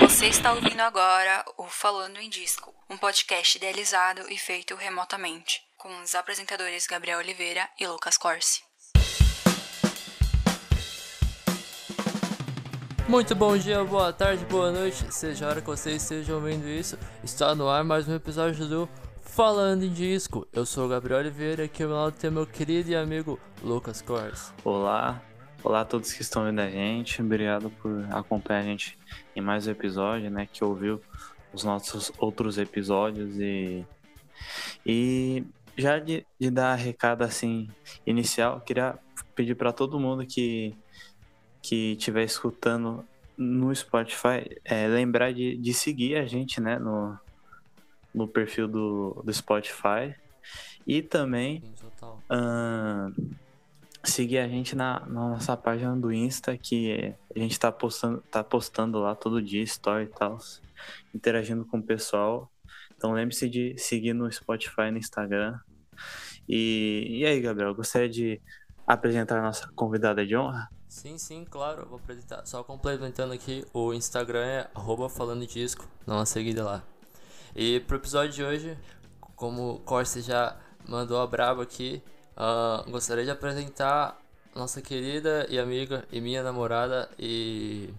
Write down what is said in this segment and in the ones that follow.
Você está ouvindo agora o Falando em Disco, um podcast idealizado e feito remotamente, com os apresentadores Gabriel Oliveira e Lucas Corsi. Muito bom dia, boa tarde, boa noite, seja a hora que vocês estejam ouvindo isso, está no ar mais um episódio do Falando em Disco. Eu sou o Gabriel Oliveira, aqui ao meu lado tem meu querido e amigo Lucas Corsi. Olá, olá a todos que estão vendo a gente, obrigado por acompanhar a gente em mais um episódio, né, que ouviu os nossos outros episódios e e já de, de dar recado assim inicial, queria pedir para todo mundo que que estiver escutando no Spotify, é, lembrar de, de seguir a gente, né, no, no perfil do, do Spotify e também uh, seguir a gente na, na, nossa página do Insta, que a gente tá postando, tá postando lá todo dia, story e tal, interagindo com o pessoal. Então lembre-se de seguir no Spotify e no Instagram. E, e aí, Gabriel, gostaria de apresentar a nossa convidada de honra? Sim, sim, claro, eu vou apresentar. Só complementando aqui, o Instagram é arroba falando disco, dá uma seguida lá. E pro episódio de hoje, como o Corsi já mandou a braba aqui, uh, gostaria de apresentar nossa querida e amiga e minha namorada e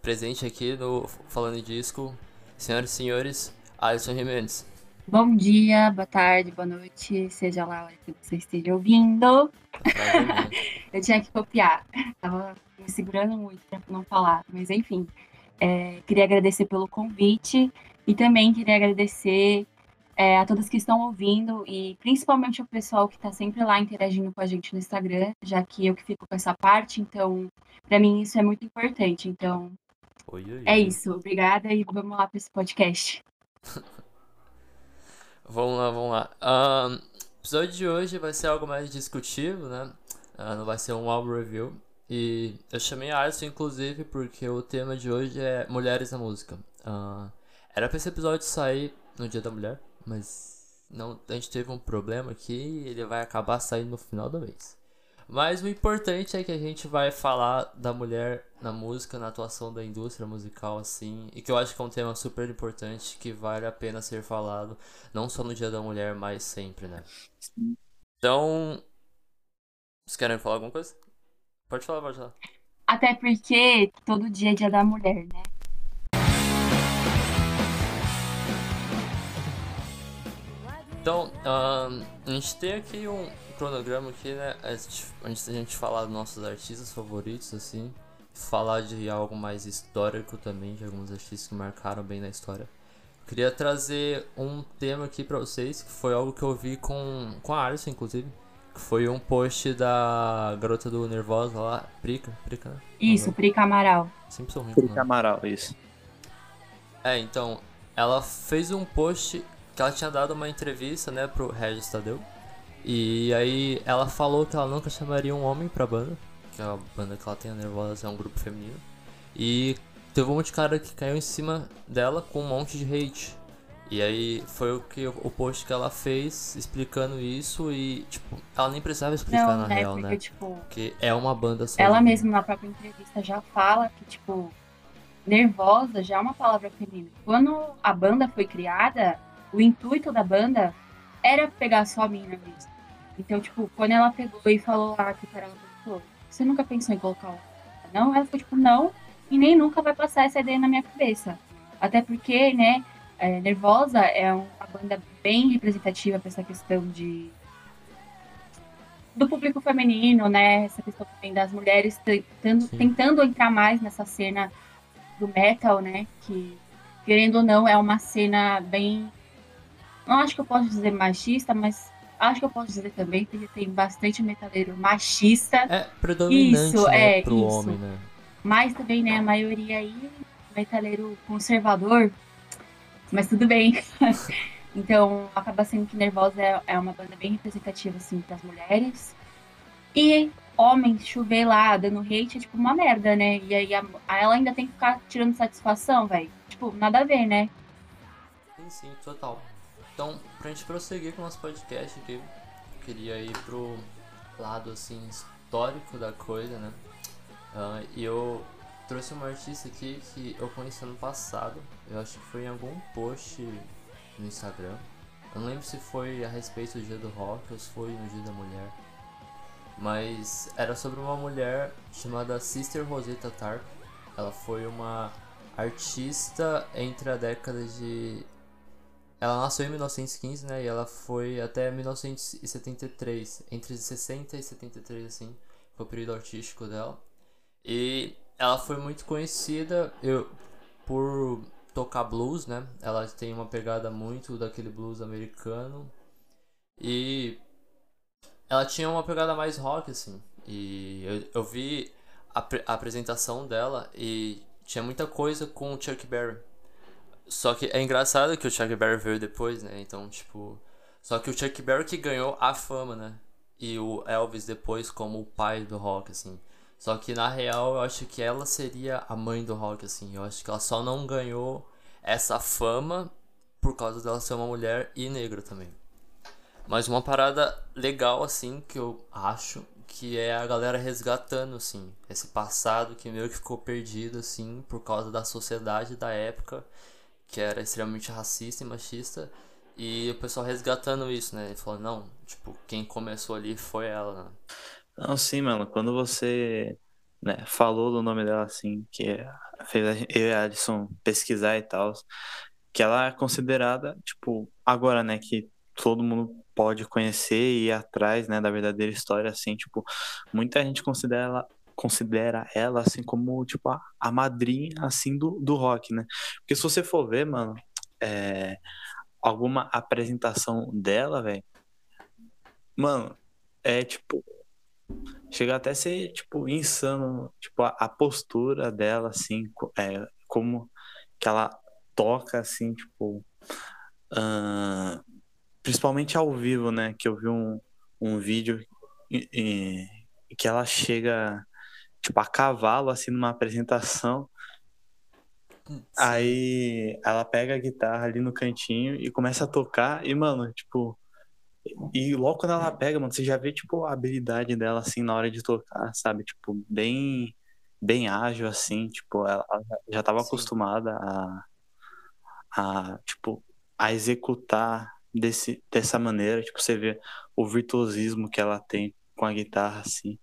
presente aqui no Falando Disco, senhoras e senhores, Alisson Jimenez. Bom dia, boa tarde, boa noite, seja lá hora que você esteja ouvindo. eu tinha que copiar, tava me segurando muito para não falar, mas enfim. É, queria agradecer pelo convite e também queria agradecer é, a todos que estão ouvindo e principalmente o pessoal que está sempre lá interagindo com a gente no Instagram, já que eu que fico com essa parte, então para mim isso é muito importante. Então oi, oi, é isso, obrigada e vamos lá para esse podcast. Vamos lá, vamos lá. Um, o episódio de hoje vai ser algo mais discutível, né? Uh, não vai ser um álbum review. E eu chamei a Alisson, inclusive, porque o tema de hoje é Mulheres na Música. Uh, era pra esse episódio sair no Dia da Mulher, mas não, a gente teve um problema aqui e ele vai acabar saindo no final do mês. Mas o importante é que a gente vai falar da mulher na música, na atuação da indústria musical, assim, e que eu acho que é um tema super importante que vale a pena ser falado, não só no Dia da Mulher, mas sempre, né? Então. Vocês querem falar alguma coisa? Pode falar, pode falar. Até porque todo dia é Dia da Mulher, né? Então, um, a gente tem aqui um cronograma aqui, né? Antes de a gente falar dos nossos artistas favoritos, assim, falar de algo mais histórico também, de alguns artistas que marcaram bem na história. Queria trazer um tema aqui pra vocês, que foi algo que eu vi com, com a Arson, inclusive. Que foi um post da garota do Nervosa lá, Prica, Prica, né? Isso, Prica Amaral. Sempre sou ruim Prica Amaral, isso. É, então, ela fez um post que ela tinha dado uma entrevista, né, pro Regis Tadeu. E aí ela falou que ela nunca chamaria um homem pra banda, que a banda que ela tem, a Nervosa, é um grupo feminino. E teve um monte de cara que caiu em cima dela com um monte de hate. E aí foi o que o post que ela fez explicando isso e, tipo, ela nem precisava explicar Não, na né, real, porque, né? Tipo, Porque é uma banda só. ela mesma na própria entrevista já fala que, tipo, nervosa já é uma palavra feminina. Quando a banda foi criada, o intuito da banda era pegar só a menina mesmo. Então, tipo, quando ela pegou e falou lá que cara falou, você nunca pensou em colocar o não? Ela ficou tipo, não, e nem nunca vai passar essa ideia na minha cabeça. Até porque, né, é, Nervosa é uma banda bem representativa para essa questão de do público feminino, né? Essa questão também das mulheres tentando, tentando entrar mais nessa cena do metal, né? Que, querendo ou não, é uma cena bem. Não acho que eu posso dizer machista, mas acho que eu posso dizer também, porque tem bastante metaleiro machista. É predominante Isso, né, é, pro isso. homem, né? Mas também, né, a maioria aí, metaleiro conservador, mas tudo bem. então, acaba sendo que Nervosa é, é uma banda bem representativa, assim, das mulheres. E homem chover lá, dando hate, é tipo uma merda, né? E aí a, a ela ainda tem que ficar tirando satisfação, velho. Tipo, nada a ver, né? Sim, sim, total. Então, pra gente prosseguir com o nosso podcast aqui, queria ir pro lado assim histórico da coisa, né? Uh, e eu trouxe uma artista aqui que eu conheci ano passado. Eu acho que foi em algum post no Instagram. Eu não lembro se foi a respeito do dia do rock ou se foi no dia da mulher. Mas era sobre uma mulher chamada Sister Rosetta Tarp. Ela foi uma artista entre a década de. Ela nasceu em 1915, né? E ela foi até 1973. Entre 60 e 73, assim. Foi o período artístico dela. E ela foi muito conhecida eu, por tocar blues, né? Ela tem uma pegada muito daquele blues americano. E ela tinha uma pegada mais rock, assim. E eu, eu vi a, a apresentação dela e tinha muita coisa com Chuck Berry. Só que é engraçado que o Chuck Berry veio depois, né? Então, tipo. Só que o Chuck Berry que ganhou a fama, né? E o Elvis depois como o pai do rock, assim. Só que na real eu acho que ela seria a mãe do rock, assim. Eu acho que ela só não ganhou essa fama por causa dela ser uma mulher e negra também. Mas uma parada legal, assim, que eu acho, que é a galera resgatando, assim, esse passado que meio que ficou perdido, assim, por causa da sociedade da época, que era extremamente racista e machista. E o pessoal resgatando isso, né? E falando, não, tipo, quem começou ali foi ela, né? Não, sim, mano. Quando você né, falou do nome dela, assim, que fez eu e a Alison pesquisar e tal, que ela é considerada, tipo, agora, né, que todo mundo pode conhecer e ir atrás, né, da verdadeira história, assim, tipo, muita gente considera ela, considera ela assim como, tipo, a, a madrinha, assim, do, do rock, né? Porque se você for ver, mano, é, alguma apresentação dela, velho, mano, é, tipo, Chega até a ser, tipo, insano, tipo, a, a postura dela, assim, é, como que ela toca, assim, tipo, uh, principalmente ao vivo, né, que eu vi um, um vídeo e, e, que ela chega, tipo, a cavalo, assim, numa apresentação, Sim. Aí ela pega a guitarra ali no cantinho e começa a tocar. E, mano, tipo, e logo quando ela pega, mano, você já vê, tipo, a habilidade dela, assim, na hora de tocar, sabe? Tipo, bem, bem ágil, assim, tipo, ela, já estava acostumada a, a, tipo, a executar desse, dessa maneira, tipo, você vê o virtuosismo que ela tem com a guitarra, assim.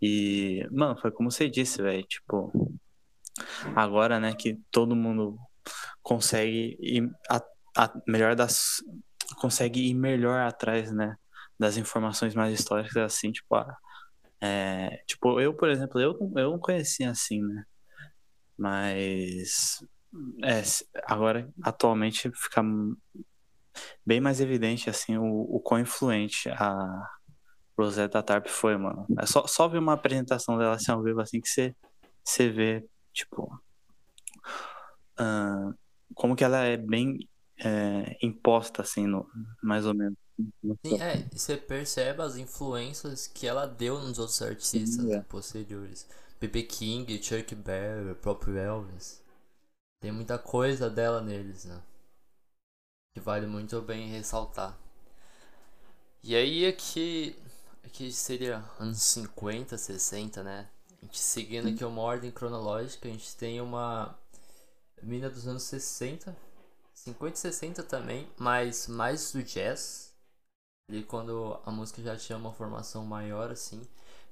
E, mano, foi como você disse, velho, tipo, agora, né, que todo mundo consegue ir a, a melhor das consegue ir melhor atrás, né, das informações mais históricas, assim, tipo, ah, é, tipo, eu, por exemplo, eu, eu não conhecia assim, né, mas é, agora, atualmente, fica bem mais evidente, assim, o, o quão influente a Rosetta Tarp foi, mano. É só, só ver uma apresentação dela assim ao vivo, assim, que você, você vê, tipo, uh, como que ela é bem é, imposta, assim, no, mais ou menos. Sim, é, você percebe as influências que ela deu nos outros artistas Sim, é. posteriores. B.B. King, Chuck Berry, o próprio Elvis. Tem muita coisa dela neles, né? Que vale muito bem ressaltar. E aí aqui, aqui seria anos 50, 60, né? A gente seguindo aqui uma ordem cronológica, a gente tem uma mina dos anos 60, 50 e 60 também, mas mais do jazz. E quando a música já tinha uma formação maior, assim.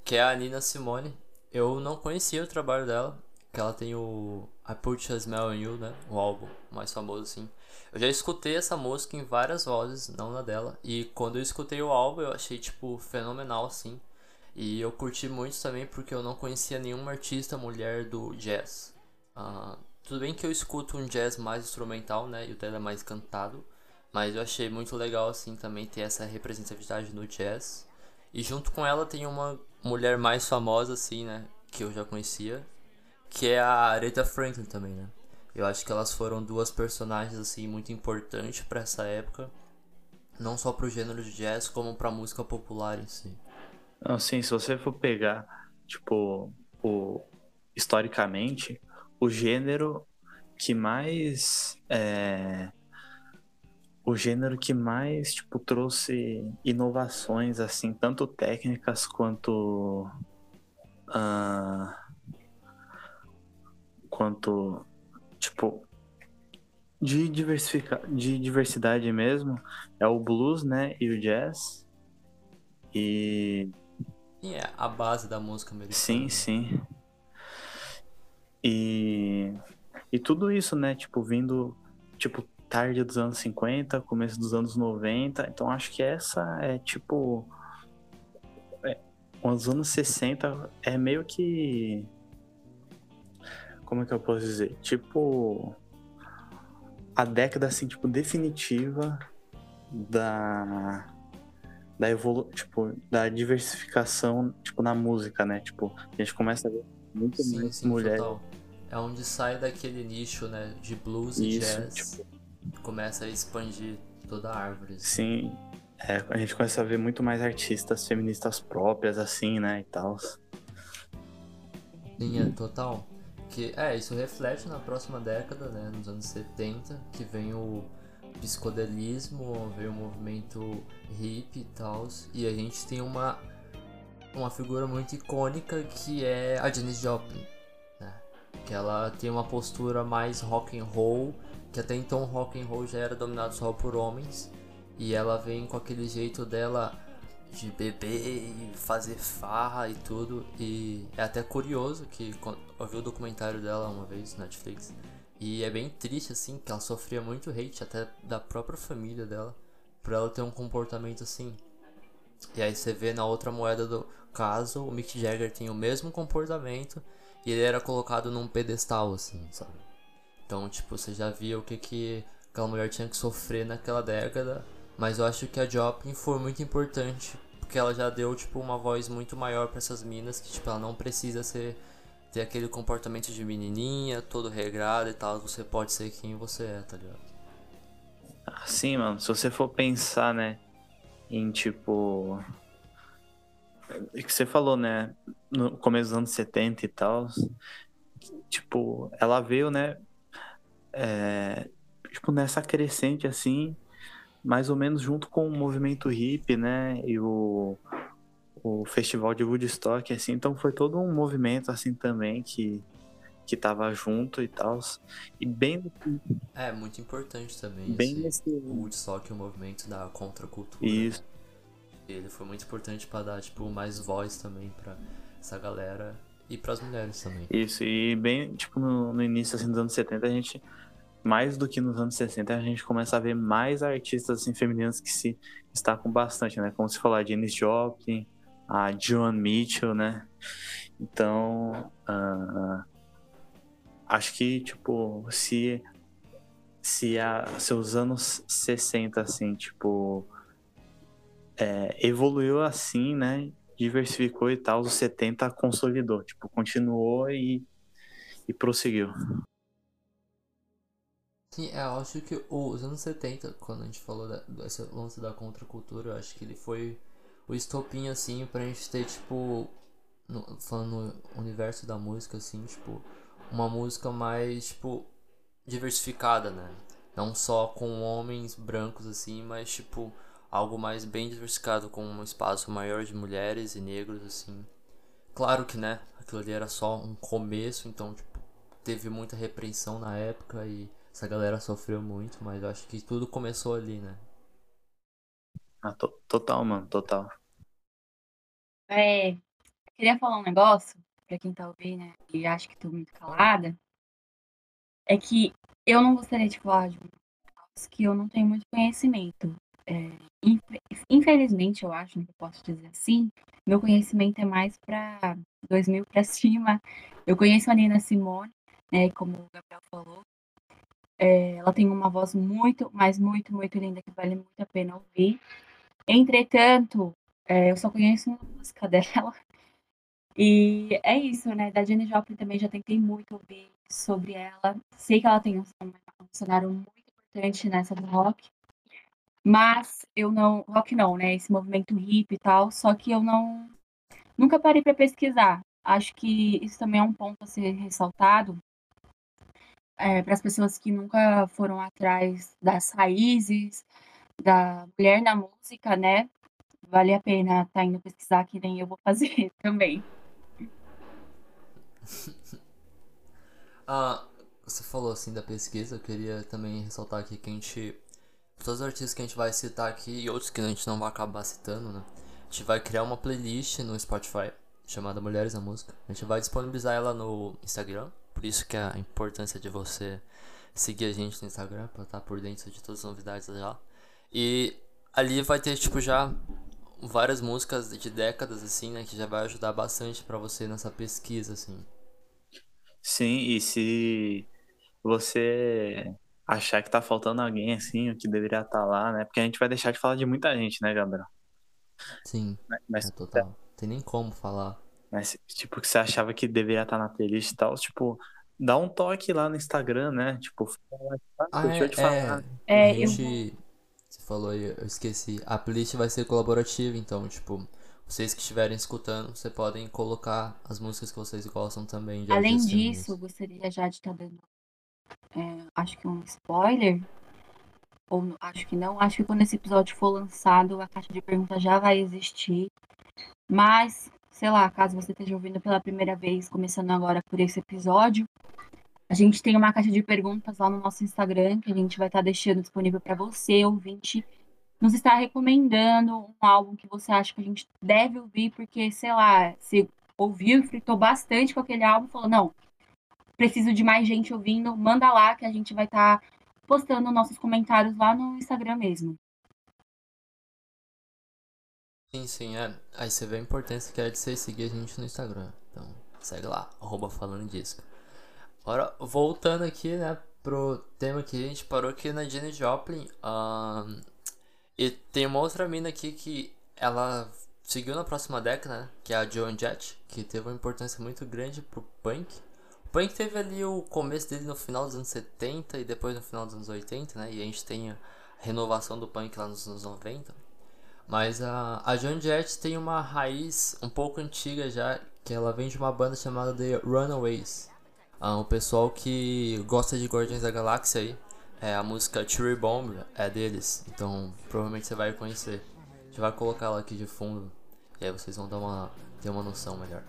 Que é a Nina Simone. Eu não conhecia o trabalho dela. Que ela tem o I Put a Smell in You, né? O álbum mais famoso, assim. Eu já escutei essa música em várias vozes, não na dela. E quando eu escutei o álbum, eu achei, tipo, fenomenal, assim. E eu curti muito também porque eu não conhecia nenhuma artista mulher do jazz. Uh, tudo bem que eu escuto um jazz mais instrumental, né? E o dela é mais cantado. Mas eu achei muito legal, assim, também ter essa representatividade no jazz. E junto com ela tem uma mulher mais famosa, assim, né? Que eu já conhecia. Que é a Aretha Franklin também, né? Eu acho que elas foram duas personagens, assim, muito importantes para essa época. Não só pro gênero de jazz, como pra música popular em si. Não, sim, se você for pegar, tipo, o... historicamente, o gênero que mais é, o gênero que mais, tipo, trouxe inovações, assim, tanto técnicas quanto. Uh, quanto, tipo, de, diversifica, de diversidade mesmo, é o blues, né, e o jazz. E... E é a base da música americana. Sim, sim. E... E tudo isso, né, tipo, vindo, tipo, tarde dos anos 50, começo dos anos 90. Então acho que essa é tipo. É, os anos 60 é meio que. Como é que eu posso dizer? Tipo. A década assim, tipo, definitiva da. Da evolu tipo, da diversificação, tipo, na música, né? Tipo, a gente começa a ver muito sim, mais sim, mulheres. Total. É onde sai daquele nicho, né? De blues Isso, e jazz. Tipo, começa a expandir toda a árvore. Assim. Sim, é, a gente começa a ver muito mais artistas feministas próprias, assim, né, e tal. Sim, é total. Que, é, isso reflete na próxima década, né, nos anos 70, que vem o psicodelismo, vem o movimento hippie e tal, e a gente tem uma, uma figura muito icônica que é a Janis Joplin, né, que ela tem uma postura mais rock and roll, que até então rock and roll já era dominado só por homens e ela vem com aquele jeito dela de beber e fazer farra e tudo e é até curioso que eu vi o documentário dela uma vez na Netflix e é bem triste assim que ela sofria muito hate até da própria família dela por ela ter um comportamento assim e aí você vê na outra moeda do caso o Mick Jagger tem o mesmo comportamento e ele era colocado num pedestal assim sabe então, tipo, você já via o que, que aquela mulher tinha que sofrer naquela década. Mas eu acho que a Joplin foi muito importante, porque ela já deu, tipo, uma voz muito maior para essas minas, que, tipo, ela não precisa ser ter aquele comportamento de menininha, todo regrado e tal, você pode ser quem você é, tá ligado? Sim, mano, se você for pensar, né, em tipo. O que você falou, né, no começo dos anos 70 e tal, tipo, ela veio, né, é, tipo, nessa crescente assim, mais ou menos junto com o movimento hip, né, e o, o festival de Woodstock, assim, então foi todo um movimento assim também que que tava junto e tal. E bem É, muito importante também bem nesse... o Woodstock, o movimento da contracultura. Isso. Né? Ele foi muito importante para dar tipo mais voz também para essa galera e para as mulheres também. Isso, e bem, tipo, no, no início assim, dos anos 70 a gente mais do que nos anos 60, a gente começa a ver mais artistas assim, femininas que se destacam bastante, né? Como se falar a Janis Joplin, a Joan Mitchell, né? Então, uh, acho que, tipo, se, se a, seus anos 60, assim, tipo, é, evoluiu assim, né? Diversificou e tal, os 70 consolidou, tipo, continuou e, e prosseguiu. Sim, é, eu acho que os anos 70, quando a gente falou da, desse lance da contracultura, eu acho que ele foi o estopim, assim, pra gente ter, tipo, no, falando no universo da música, assim, tipo, uma música mais, tipo, diversificada, né? Não só com homens brancos, assim, mas, tipo, algo mais bem diversificado, com um espaço maior de mulheres e negros, assim. Claro que, né, aquilo ali era só um começo, então, tipo, teve muita repreensão na época e essa galera sofreu muito, mas eu acho que tudo começou ali, né? Ah, to total, mano, total. É, queria falar um negócio pra quem tá ouvindo, né, e acho que tô muito calada. É que eu não gostaria de falar de um negócio que eu não tenho muito conhecimento. É, infelizmente, eu acho, que eu posso dizer assim, meu conhecimento é mais para 2000 para cima. Eu conheço a Nina Simone, né, como o Gabriel falou, é, ela tem uma voz muito, mas muito, muito linda, que vale muito a pena ouvir. Entretanto, é, eu só conheço uma música dela. E é isso, né? Da Jenny Joplin também já tentei muito ouvir sobre ela. Sei que ela tem um, um cenário muito importante nessa do rock. Mas eu não. Rock não, né? Esse movimento hip e tal. Só que eu não. Nunca parei para pesquisar. Acho que isso também é um ponto a ser ressaltado é, para as pessoas que nunca foram atrás das raízes, da mulher na música, né? Vale a pena estar tá indo pesquisar, que nem eu vou fazer também. ah, você falou assim da pesquisa, eu queria também ressaltar aqui que a gente. Todos os artistas que a gente vai citar aqui e outros que a gente não vai acabar citando, né? A gente vai criar uma playlist no Spotify chamada Mulheres na Música. A gente vai disponibilizar ela no Instagram, por isso que é a importância de você seguir a gente no Instagram para estar por dentro de todas as novidades lá. E ali vai ter tipo já várias músicas de décadas assim, né, que já vai ajudar bastante para você nessa pesquisa assim. Sim, e se você achar que tá faltando alguém assim, o que deveria estar tá lá, né? Porque a gente vai deixar de falar de muita gente, né, Gabriel? Sim. Mas, é total. Tem nem como falar. Mas, tipo, que você achava que deveria estar na playlist e tal, tipo, dá um toque lá no Instagram, né? Tipo, ah, deixa eu te falar. É, é, a gente, eu... Você falou aí, eu esqueci. A playlist vai ser colaborativa, então, tipo, vocês que estiverem escutando, vocês podem colocar as músicas que vocês gostam também. Além disso, gostaria já de estar tá dando, é, acho que um spoiler, ou acho que não, acho que quando esse episódio for lançado, a caixa de perguntas já vai existir. Mas, sei lá, caso você esteja ouvindo pela primeira vez, começando agora por esse episódio, a gente tem uma caixa de perguntas lá no nosso Instagram, que a gente vai estar deixando disponível para você, ouvinte, nos estar recomendando um álbum que você acha que a gente deve ouvir, porque, sei lá, se ouviu e fritou bastante com aquele álbum, falou, não, preciso de mais gente ouvindo, manda lá que a gente vai estar postando nossos comentários lá no Instagram mesmo. Sim, sim, é. Aí você vê a importância que é de você seguir a gente no Instagram. Então, segue lá, arroba falando disco. Agora, voltando aqui, né, pro tema que a gente parou aqui na Jenny Joplin. Um, e tem uma outra mina aqui que ela seguiu na próxima década, né, que é a Joan Jett, que teve uma importância muito grande pro punk. O punk teve ali o começo dele no final dos anos 70 e depois no final dos anos 80, né, e a gente tem a renovação do punk lá nos anos 90. Mas a, a Joan Jett tem uma raiz um pouco antiga já, que ela vem de uma banda chamada The Runaways. Ah, o pessoal que gosta de Guardiões da Galáxia aí, é, a música Cherry Bomb é deles, então provavelmente você vai conhecer. A gente vai colocar ela aqui de fundo, e aí vocês vão dar uma, ter uma noção melhor.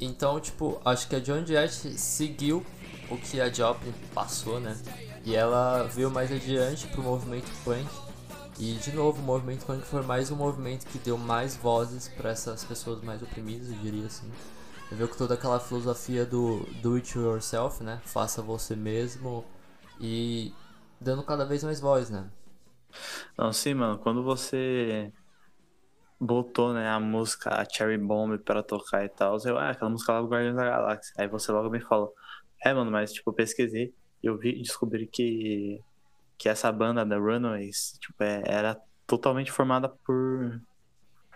Então, tipo, acho que a Joan Jett seguiu o que a Joplin passou, né? E ela veio mais adiante pro movimento punk e de novo, o movimento punk foi mais um movimento que deu mais vozes para essas pessoas mais oprimidas, eu diria assim. Eu vejo que toda aquela filosofia do do it yourself, né? Faça você mesmo e dando cada vez mais voz, né? Não, sim, mano, quando você botou, né, a música a Cherry Bomb para tocar e tal, eu, ah, aquela música lá do Guardiões da Galáxia. Aí você logo me falou, é, mano, mas tipo, eu pesquisei e eu vi descobri que que essa banda da Runaways tipo, é, era totalmente formada por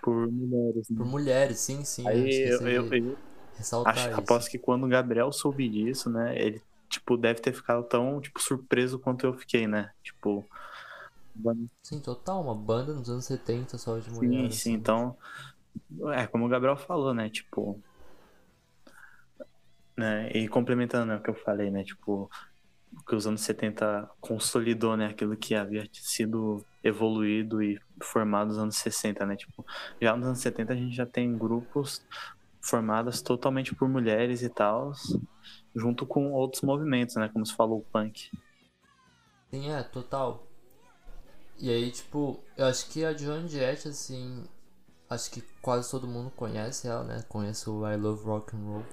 por mulheres. Né? Por mulheres, sim, sim. Aí eu, eu, eu acho, aposto que quando o Gabriel soube disso, né, ele tipo deve ter ficado tão tipo surpreso quanto eu fiquei, né? Tipo Sim, total, uma banda nos anos 70 só de mulheres. Sim, sim, assim. então é como o Gabriel falou, né, tipo né, e complementando né, o que eu falei, né, tipo que os anos 70 consolidou, né, aquilo que havia sido evoluído e formado nos anos 60, né, tipo, já nos anos 70 a gente já tem grupos formados totalmente por mulheres e tal, junto com outros movimentos, né, como se falou o punk. Sim, é, total. E aí, tipo, eu acho que a Joan Jett, assim, acho que quase todo mundo conhece ela, né, conhece o I Love Rock and Roll.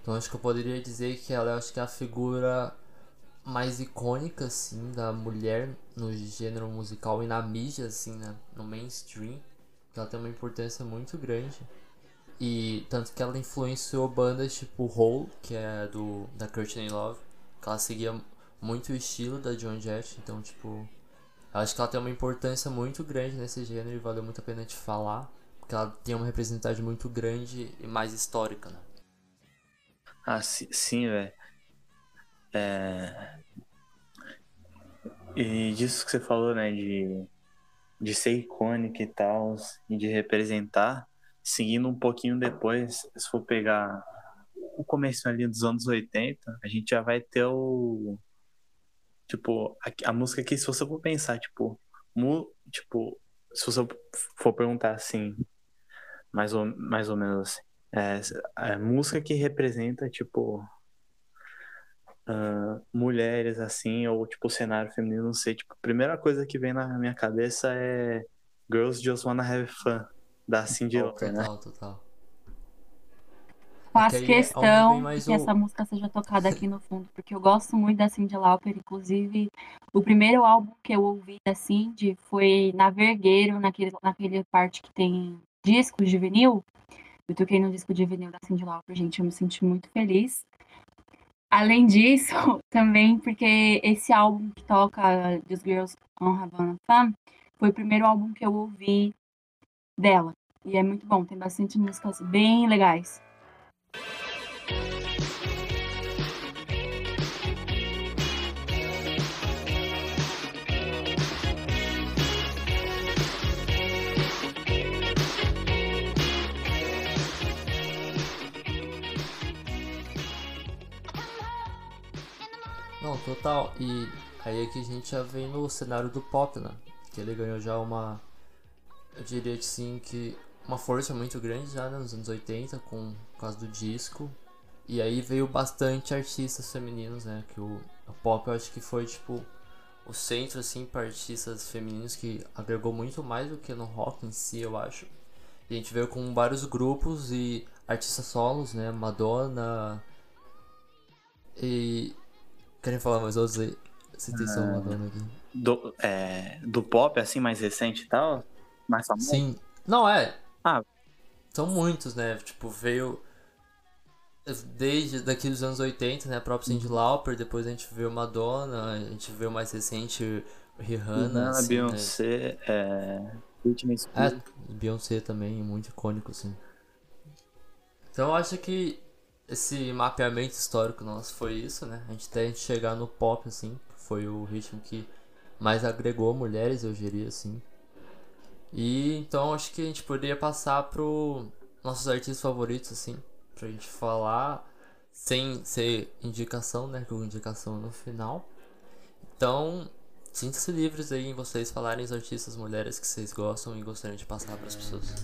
Então acho que eu poderia dizer que ela, acho que é a figura mais icônica, assim, da mulher no gênero musical e na mídia, assim, né? No mainstream. Ela tem uma importância muito grande. E tanto que ela influenciou bandas tipo Hole, que é do da Courtney Love, que ela seguia muito o estilo da Joan Jett, então tipo, acho que ela tem uma importância muito grande nesse gênero e valeu muito a pena te falar, porque ela tem uma representatividade muito grande e mais histórica, né? Ah, sim, velho. É... E disso que você falou, né, de, de ser icônica e tal, e de representar, seguindo um pouquinho depois, se for pegar o começo ali dos anos 80, a gente já vai ter o. Tipo, a, a música que, se você for pensar, tipo, mu, tipo, se você for perguntar assim, mais ou, mais ou menos assim, é, a música que representa, tipo, uh, mulheres, assim, ou, tipo, cenário feminino, não sei, tipo, a primeira coisa que vem na minha cabeça é Girls Just Wanna Have Fun, da Cindy Oh, Lauper, né? total, total. Faço aí é questão que o- essa música seja tocada aqui no fundo, porque eu gosto muito da Cyndi Lauper. Inclusive, o primeiro álbum que eu ouvi da Cyndi foi na Vergueiro, naquele, naquele parte que tem discos de vinil. Eu toquei no disco de vinil da Cyndi Lauper, gente, eu me senti muito feliz. Além disso, também porque esse álbum que toca These Girls on Havana Fun foi o primeiro álbum que eu ouvi dela. E é muito bom, tem bastante músicas bem legais. Não, total. E aí aqui a gente já vem no cenário do pop, né? Que ele ganhou já uma. Eu diria que sim, que uma força muito grande já né, nos anos 80, com, por causa do disco. E aí veio bastante artistas femininos, né? Que o, o pop eu acho que foi tipo o centro assim para artistas femininos que agregou muito mais do que no rock em si, eu acho. E a gente veio com vários grupos e artistas solos, né? Madonna. E. Querem falar mais outros aí? Citei só Madonna aqui. Do, é, do pop, assim, mais recente e tal, mais famoso. Sim. Não, é. Ah. São muitos, né? Tipo, veio. Desde daqui dos anos 80, né? A própria Cyndi Lauper, depois a gente viu Madonna, a gente viu mais recente Rihanna, assim, né? Beyoncé, é, Britney Spears. É, Beyoncé também, muito icônico, assim. Então eu acho que esse mapeamento histórico nosso foi isso, né? A gente até a gente chegar no pop, assim, foi o ritmo que mais agregou mulheres, eu diria, assim. E então acho que a gente poderia passar pro nossos artistas favoritos, assim, pra gente falar sem ser indicação, né? Com indicação no final. Então, sinta-se livres aí em vocês falarem os artistas mulheres que vocês gostam e gostariam de passar para as pessoas.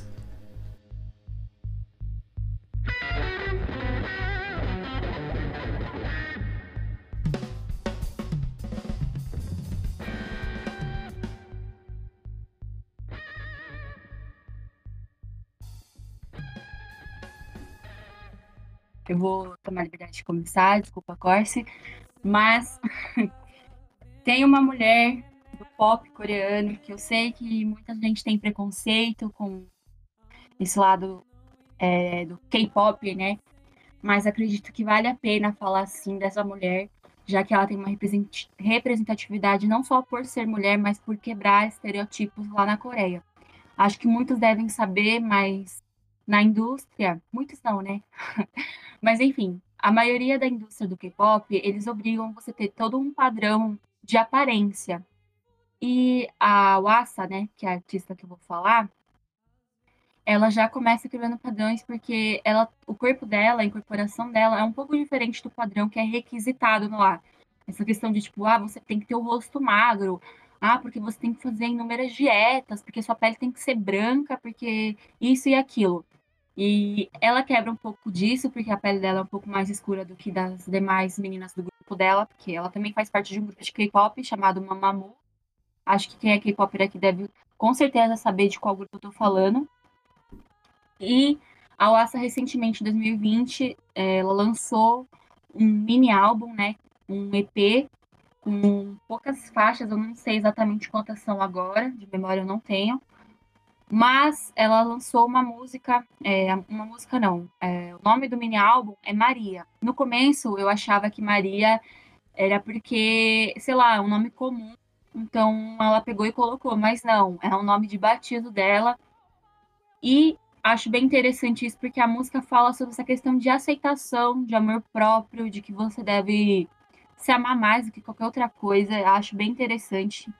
Vou tomar liberdade de começar, desculpa, Corse. Mas tem uma mulher do pop coreano que eu sei que muita gente tem preconceito com esse lado é, do K-pop, né? Mas acredito que vale a pena falar assim dessa mulher, já que ela tem uma represent- representatividade não só por ser mulher, mas por quebrar estereotipos lá na Coreia. Acho que muitos devem saber, mas na indústria, muitos não, né? Mas enfim, a maioria da indústria do K-pop, eles obrigam você ter todo um padrão de aparência. E a Wasa, né, que é a artista que eu vou falar, ela já começa criando padrões porque ela, o corpo dela, a incorporação dela é um pouco diferente do padrão que é requisitado no ar. Essa questão de tipo, ah, você tem que ter o rosto magro, ah, porque você tem que fazer inúmeras dietas, porque sua pele tem que ser branca, porque isso e aquilo. E ela quebra um pouco disso, porque a pele dela é um pouco mais escura do que das demais meninas do grupo dela, porque ela também faz parte de um grupo de K-pop chamado Mamamoo. Acho que quem é K-popper aqui deve com certeza saber de qual grupo eu tô falando. E a Wasa, recentemente, em 2020, ela lançou um mini álbum, né? Um EP com poucas faixas, eu não sei exatamente quantas são agora, de memória eu não tenho. Mas ela lançou uma música, é, uma música não, é, o nome do mini álbum é Maria. No começo eu achava que Maria era porque, sei lá, um nome comum, então ela pegou e colocou, mas não, é um nome de batismo dela. E acho bem interessante isso, porque a música fala sobre essa questão de aceitação, de amor próprio, de que você deve se amar mais do que qualquer outra coisa. Acho bem interessante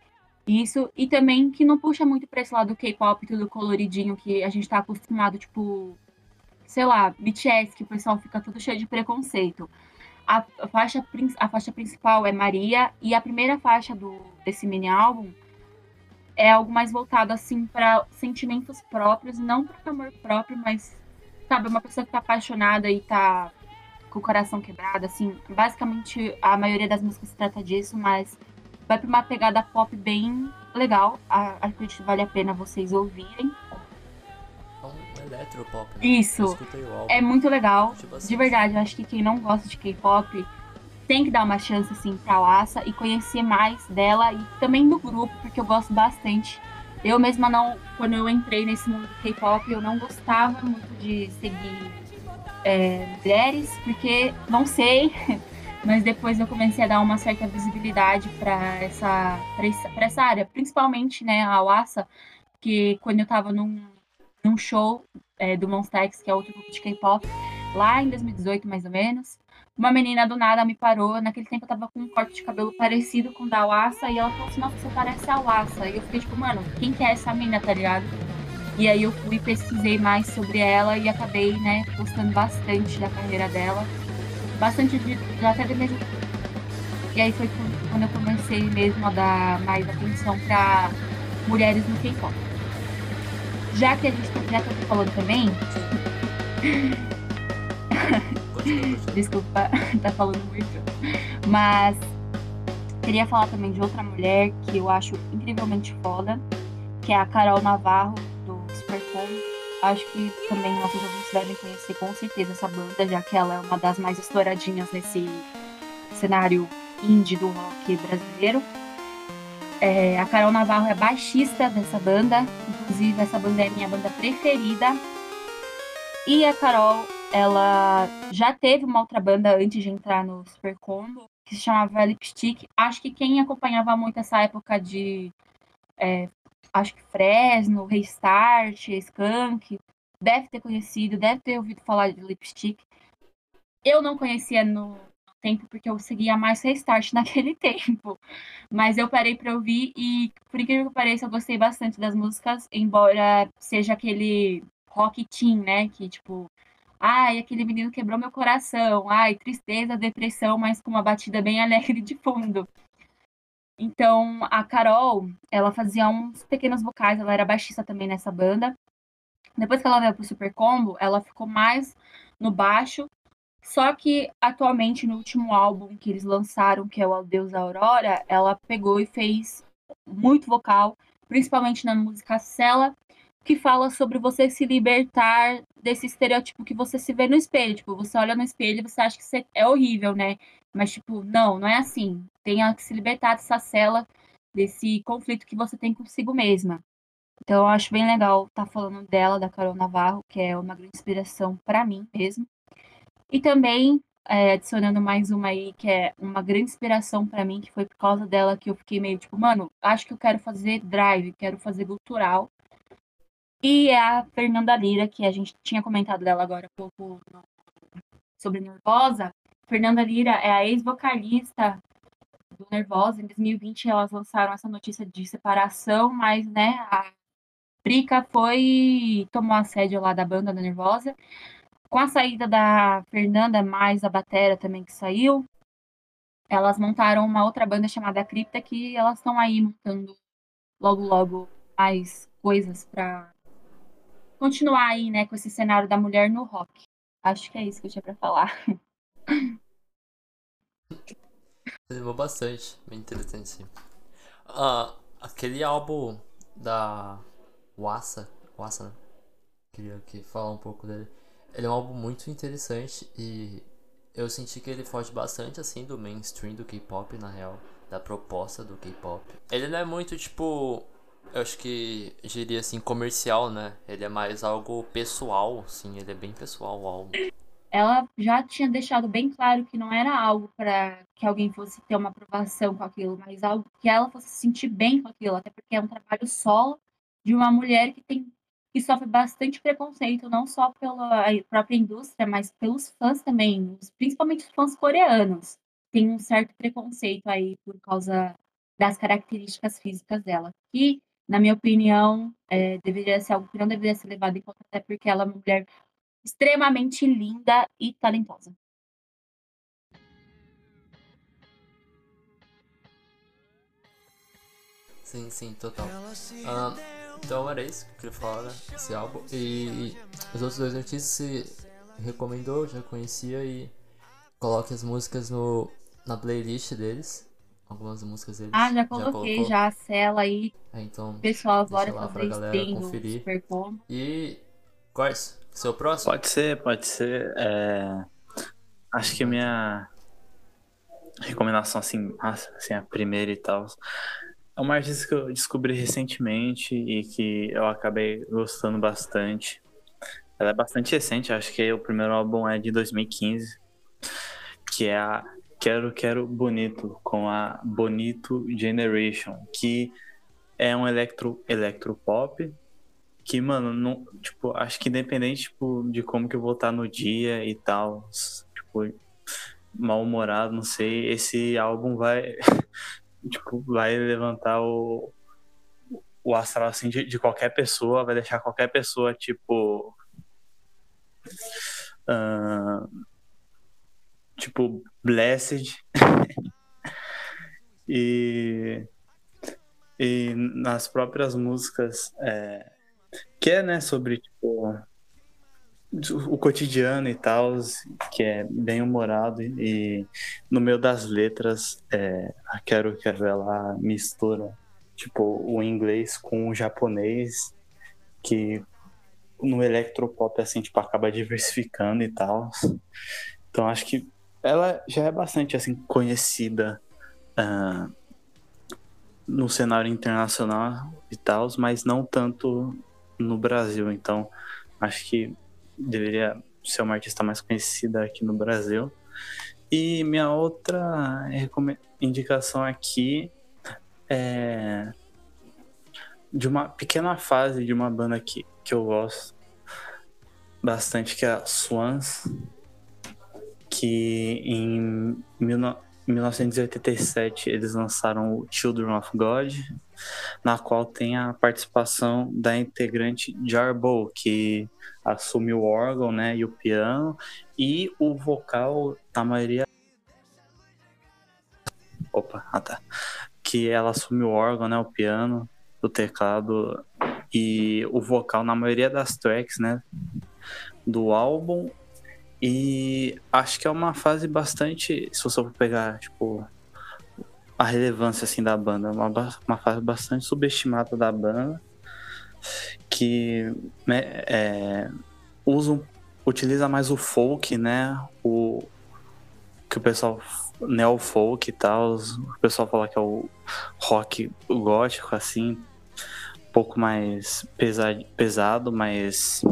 isso. E também que não puxa muito pra esse lado do K-pop, tudo coloridinho, que a gente tá acostumado, tipo, sei lá, BTS, que o pessoal fica tudo cheio de preconceito. A, a faixa, a faixa principal é Maria, e a primeira faixa do, desse mini álbum é algo mais voltado, assim, para sentimentos próprios, não para amor próprio, mas, sabe, uma pessoa que tá apaixonada e tá com o coração quebrado, assim. Basicamente, a maioria das músicas se trata disso, mas vai pra uma pegada pop bem legal. Acredito que vale a pena vocês ouvirem. Um eletropop, né? Isso. É muito legal. De verdade, eu acho que quem não gosta de K-pop tem que dar uma chance, assim, pra Lassa e conhecer mais dela e também do grupo, porque eu gosto bastante. Eu mesma não, quando eu entrei nesse mundo do K-pop, eu não gostava muito de seguir é, mulheres, porque não sei, mas depois eu comecei a dar uma certa visibilidade para essa, essa, essa área, principalmente né, a Wassa, que quando eu estava num, num show é, do Monsta X, que é outro grupo de K-pop, lá em 2018 mais ou menos, uma menina do nada me parou. Naquele tempo eu tava com um corte de cabelo parecido com o da Wassa, e ela falou assim: Nossa, você parece a Wassa. E eu fiquei tipo, mano, quem que é essa menina, tá ligado? E aí eu fui pesquisei mais sobre ela e acabei, né, gostando bastante da carreira dela. Bastante de, até mesmo. E aí foi quando eu comecei mesmo a dar mais atenção para mulheres no K-pop. Já que a gente já tá falando também. Desculpa, tá falando muito. Mas queria falar também de outra mulher que eu acho incrivelmente foda, que é a Carol Navarro, Supercom. Acho que também nossos ouvintes devem conhecer com certeza essa banda, já que ela é uma das mais estouradinhas nesse cenário indie do rock brasileiro. É, a Carol Navarro é baixista dessa banda, inclusive essa banda é minha banda preferida. E a Carol, ela já teve uma outra banda antes de entrar no Super Combo, que se chamava Lipstick. Acho que quem acompanhava muito essa época de é, acho que Fresno, Restart, Skunk, deve ter conhecido, deve ter ouvido falar de Lipstick. Eu não conhecia no tempo porque eu seguia mais Restart naquele tempo, mas eu parei para ouvir e, por incrível que pareça, eu gostei bastante das músicas, embora seja aquele rock teen, né, que tipo, ai, aquele menino quebrou meu coração, ai, tristeza, depressão, mas com uma batida bem alegre de fundo. Então, a Carol, ela fazia uns pequenos vocais, ela era baixista também nessa banda. Depois que ela veio pro Super Combo, ela ficou mais no baixo. Só que atualmente no último álbum que eles lançaram, que é o Adeus Aurora, ela pegou e fez muito vocal, principalmente na música Cela, que fala sobre você se libertar desse estereótipo que você se vê no espelho. Tipo, você olha no espelho e você acha que você é horrível, né? Mas, tipo, não, não é assim. Tenha que se libertar dessa cela, desse conflito que você tem consigo mesma. Então, eu acho bem legal estar tá falando dela, da Carol Navarro, que é uma grande inspiração para mim mesmo. E também, é, adicionando mais uma aí, que é uma grande inspiração para mim, que foi por causa dela que eu fiquei meio tipo, mano, acho que eu quero fazer drive, quero fazer cultural. E é a Fernanda Lira, que a gente tinha comentado dela agora há pouco sobre Nervosa. Fernanda Lira é a ex-vocalista do Nervosa. Em 2020 elas lançaram essa notícia de separação, mas né, a Prica foi tomou a sede lá da banda da Nervosa. Com a saída da Fernanda, mais a batera também que saiu, elas montaram uma outra banda chamada Cripta que elas estão aí montando logo logo mais coisas para continuar aí, né, com esse cenário da mulher no rock. Acho que é isso que eu tinha para falar. Animou bastante, bem interessante sim. Uh, aquele álbum da Wassa, Wassa, né? Queria aqui falar um pouco dele. Ele é um álbum muito interessante e eu senti que ele foge bastante assim do mainstream do K-pop, na real, da proposta do K-pop. Ele não é muito tipo, eu acho que diria assim comercial, né? Ele é mais algo pessoal, sim, ele é bem pessoal o álbum ela já tinha deixado bem claro que não era algo para que alguém fosse ter uma aprovação com aquilo, mas algo que ela fosse se sentir bem com aquilo, até porque é um trabalho solo de uma mulher que tem que sofre bastante preconceito, não só pela própria indústria, mas pelos fãs também, principalmente os fãs coreanos. Tem um certo preconceito aí por causa das características físicas dela, que, na minha opinião, é, deveria ser algo que não deveria ser levado em conta, até porque ela é uma mulher extremamente linda e talentosa. Sim, sim, total. Ah, então era isso que eu queria falar, né? Álbum. E os outros dois artistas se recomendou, já conhecia e coloque as músicas no, na playlist deles. Algumas músicas deles. Ah, já coloquei, já, já a cela aí. É, então, Pessoal, bora lá pra fazer galera stream conferir. Super Como. E. Corse, seu próximo? Pode ser, pode ser. é, Acho que a minha recomendação, assim, assim, a primeira e tal, é uma artista que eu descobri recentemente e que eu acabei gostando bastante. Ela é bastante recente, acho que o primeiro álbum é de 2015, que é a Quero Quero Bonito, com a Bonito Generation, que é um electro, electropop que, mano, não, tipo, acho que independente tipo, de como que eu vou estar no dia e tal, tipo, mal-humorado, não sei, esse álbum vai, tipo, vai levantar o, o astral, assim, de, de qualquer pessoa, vai deixar qualquer pessoa, tipo, ah, tipo, blessed, e, e nas próprias músicas, é, que é, né, sobre, tipo, o cotidiano e tal, que é bem humorado e no meio das letras, é, a Quero Quero ela mistura, tipo, o inglês com o japonês, que no electropop, assim, tipo, acaba diversificando e tal. Então, acho que ela já é bastante, assim, conhecida ah, no cenário internacional e tal, mas não tanto no Brasil. Então, acho que deveria ser uma artista mais conhecida aqui no Brasil. E minha outra indicação aqui é de uma pequena fase de uma banda que, que eu gosto bastante, que é a Swans, que em 19 1987 eles lançaram o Children of God, na qual tem a participação da integrante Jarbo, que assume o órgão né, e o piano, e o vocal, na maioria. Opa, ah tá. Que ela assume o órgão, né, o piano, o teclado e o vocal na maioria das tracks, né, do álbum. E acho que é uma fase bastante, se você for pegar, tipo, a relevância assim da banda, é uma, uma fase bastante subestimada da banda, que né, é, usa, utiliza mais o folk, né, o que o pessoal neo folk e tal, o pessoal fala que é o rock gótico assim, um pouco mais pesado, pesado mas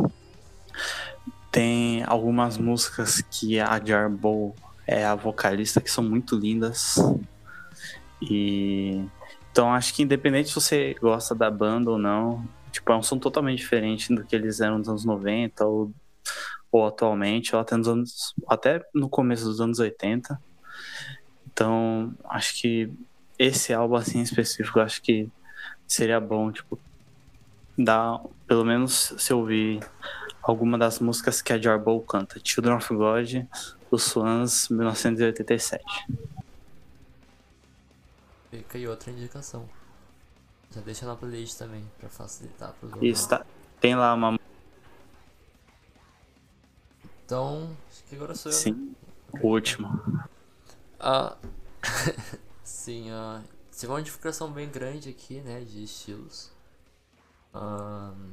tem algumas músicas que a Jarbo é a vocalista que são muito lindas. E então acho que independente se você gosta da banda ou não, tipo, é um som totalmente diferente do que eles eram nos anos 90 ou, ou atualmente, ou até nos anos até no começo dos anos 80. Então, acho que esse álbum assim específico, acho que seria bom, tipo, dar pelo menos se ouvir alguma das músicas que a Jarbo canta. Children of God, os Swans, 1987. Fica aí outra indicação. Já deixa na playlist também, pra facilitar pros E outros. está, tem lá uma. Então, acho que agora sou eu. né? Sim, o último. Ah, sim, ah, teve uma diversificação bem grande aqui, né, de estilos. Ahn,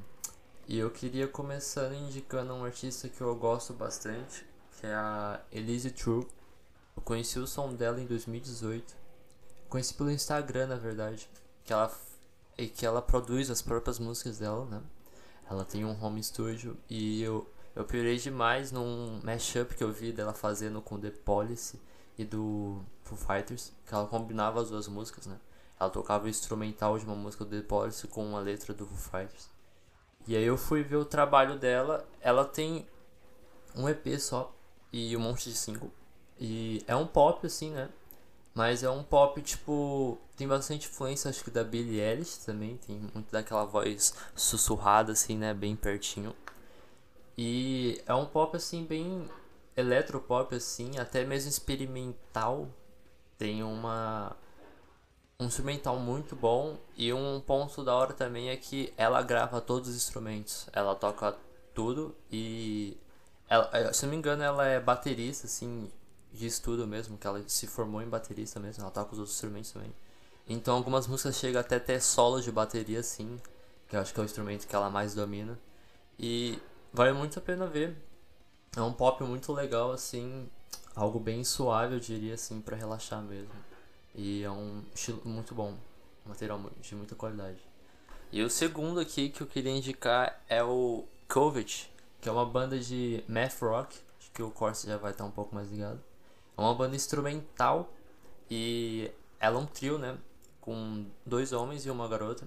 e eu queria começar indicando um artista que eu gosto bastante, que é a Elise True. Eu conheci o som dela em 2018. Conheci pelo Instagram, na verdade, que ela e que ela produz as próprias músicas dela, né? Ela tem um home studio e eu eu pirei demais num mashup que eu vi dela fazendo com The Policy e do Foo Fighters, que ela combinava as duas músicas, né? Ela tocava o instrumental de uma música do The Policy com uma letra do Foo Fighters. E aí eu fui ver o trabalho dela. Ela tem um EP só e um monte de single. E é um pop assim, né? Mas é um pop tipo. Tem bastante influência, acho que da Billie Eilish também. Tem muito daquela voz sussurrada, assim, né? Bem pertinho. E é um pop assim bem eletropop assim, até mesmo experimental. Tem uma um instrumental muito bom e um ponto da hora também é que ela grava todos os instrumentos. Ela toca tudo e ela, eh, se não me engano ela é baterista assim de estudo mesmo, que ela se formou em baterista mesmo, ela toca os outros instrumentos também. Então algumas músicas chegam até ter solos de bateria assim, que eu acho que é o instrumento que ela mais domina. E vale muito a pena ver. É um pop muito legal assim, algo bem suave, eu diria assim, para relaxar mesmo. E é um estilo muito bom, material de muita qualidade. E o segundo aqui que eu queria indicar é o Covid, que é uma banda de math rock, acho que o Corse já vai estar um pouco mais ligado. É uma banda instrumental e ela é um trio, né, com dois homens e uma garota.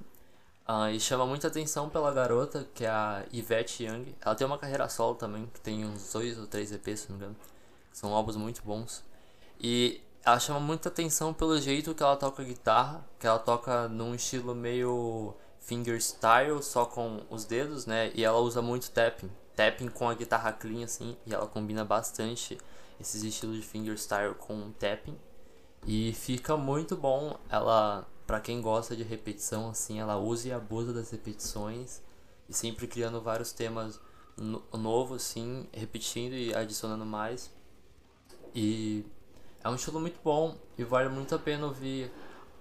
Uh, e chama muita atenção pela garota, que é a Yvette Young. Ela tem uma carreira solo também, que tem uns dois ou três EPs, se não me engano. São álbuns muito bons. E ela chama muita atenção pelo jeito que ela toca guitarra, que ela toca num estilo meio fingerstyle, só com os dedos, né? E ela usa muito tapping, tapping com a guitarra clean assim, e ela combina bastante esses estilos de fingerstyle com tapping. E fica muito bom. Ela, para quem gosta de repetição assim, ela usa e abusa das repetições e sempre criando vários temas no novos assim, repetindo e adicionando mais. E é um estilo muito bom e vale muito a pena ouvir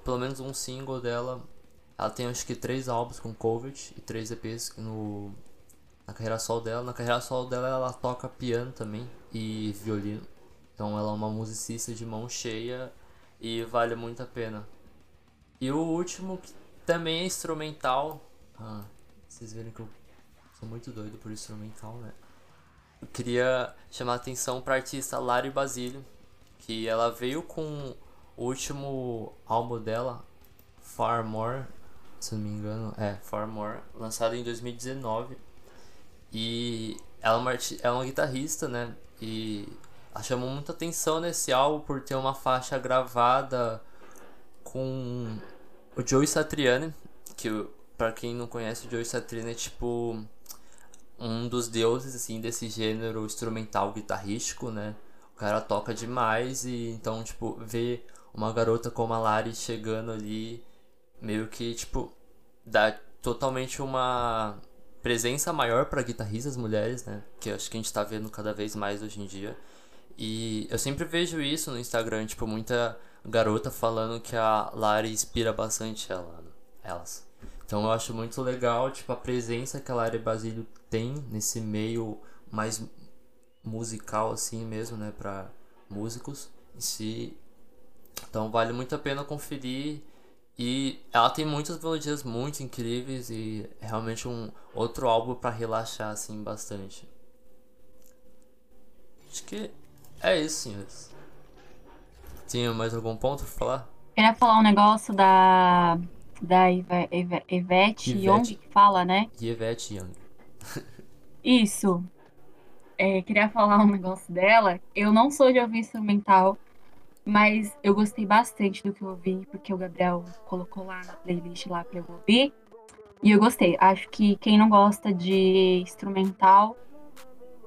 pelo menos um single dela. Ela tem acho que três álbuns com Covid e três EPs no, na carreira solo dela. Na carreira solo dela ela toca piano também e violino. Então ela é uma musicista de mão cheia e vale muito a pena. E o último que também é instrumental. Ah, vocês viram que eu sou muito doido por instrumental, né? Eu queria chamar a atenção para a artista Lari Basílio, que ela veio com o último álbum dela, Far More, se não me engano, é, Far More, lançado em 2019. E ela é uma, é uma guitarrista, né? E ela chamou muita atenção nesse álbum por ter uma faixa gravada com o Joey Satriani, que para quem não conhece o Joey Satriani é tipo um dos deuses assim desse gênero instrumental guitarrístico, né? Cara toca demais e então, tipo, ver uma garota como a Lari chegando ali, meio que, tipo, dá totalmente uma presença maior para guitarristas mulheres, né? Que acho que a gente tá vendo cada vez mais hoje em dia. E eu sempre vejo isso no Instagram, tipo, muita garota falando que a Lari inspira bastante ela, elas. Então eu acho muito legal, tipo, a presença que a Lari Basílio tem nesse meio mais musical assim mesmo, né, para músicos em si. Então vale muito a pena conferir e ela tem muitas melodias muito incríveis e é realmente um outro álbum para relaxar assim bastante. Acho que é isso, senhores. Tinha mais algum ponto pra falar? Queria falar um negócio da da Ivete, Ivete Young que fala, né? Ivete Young. Isso é, queria falar um negócio dela. Eu não sou de ouvir instrumental, mas eu gostei bastante do que eu ouvi, porque o Gabriel colocou lá na playlist lá pra eu ouvir. E eu gostei. Acho que quem não gosta de instrumental,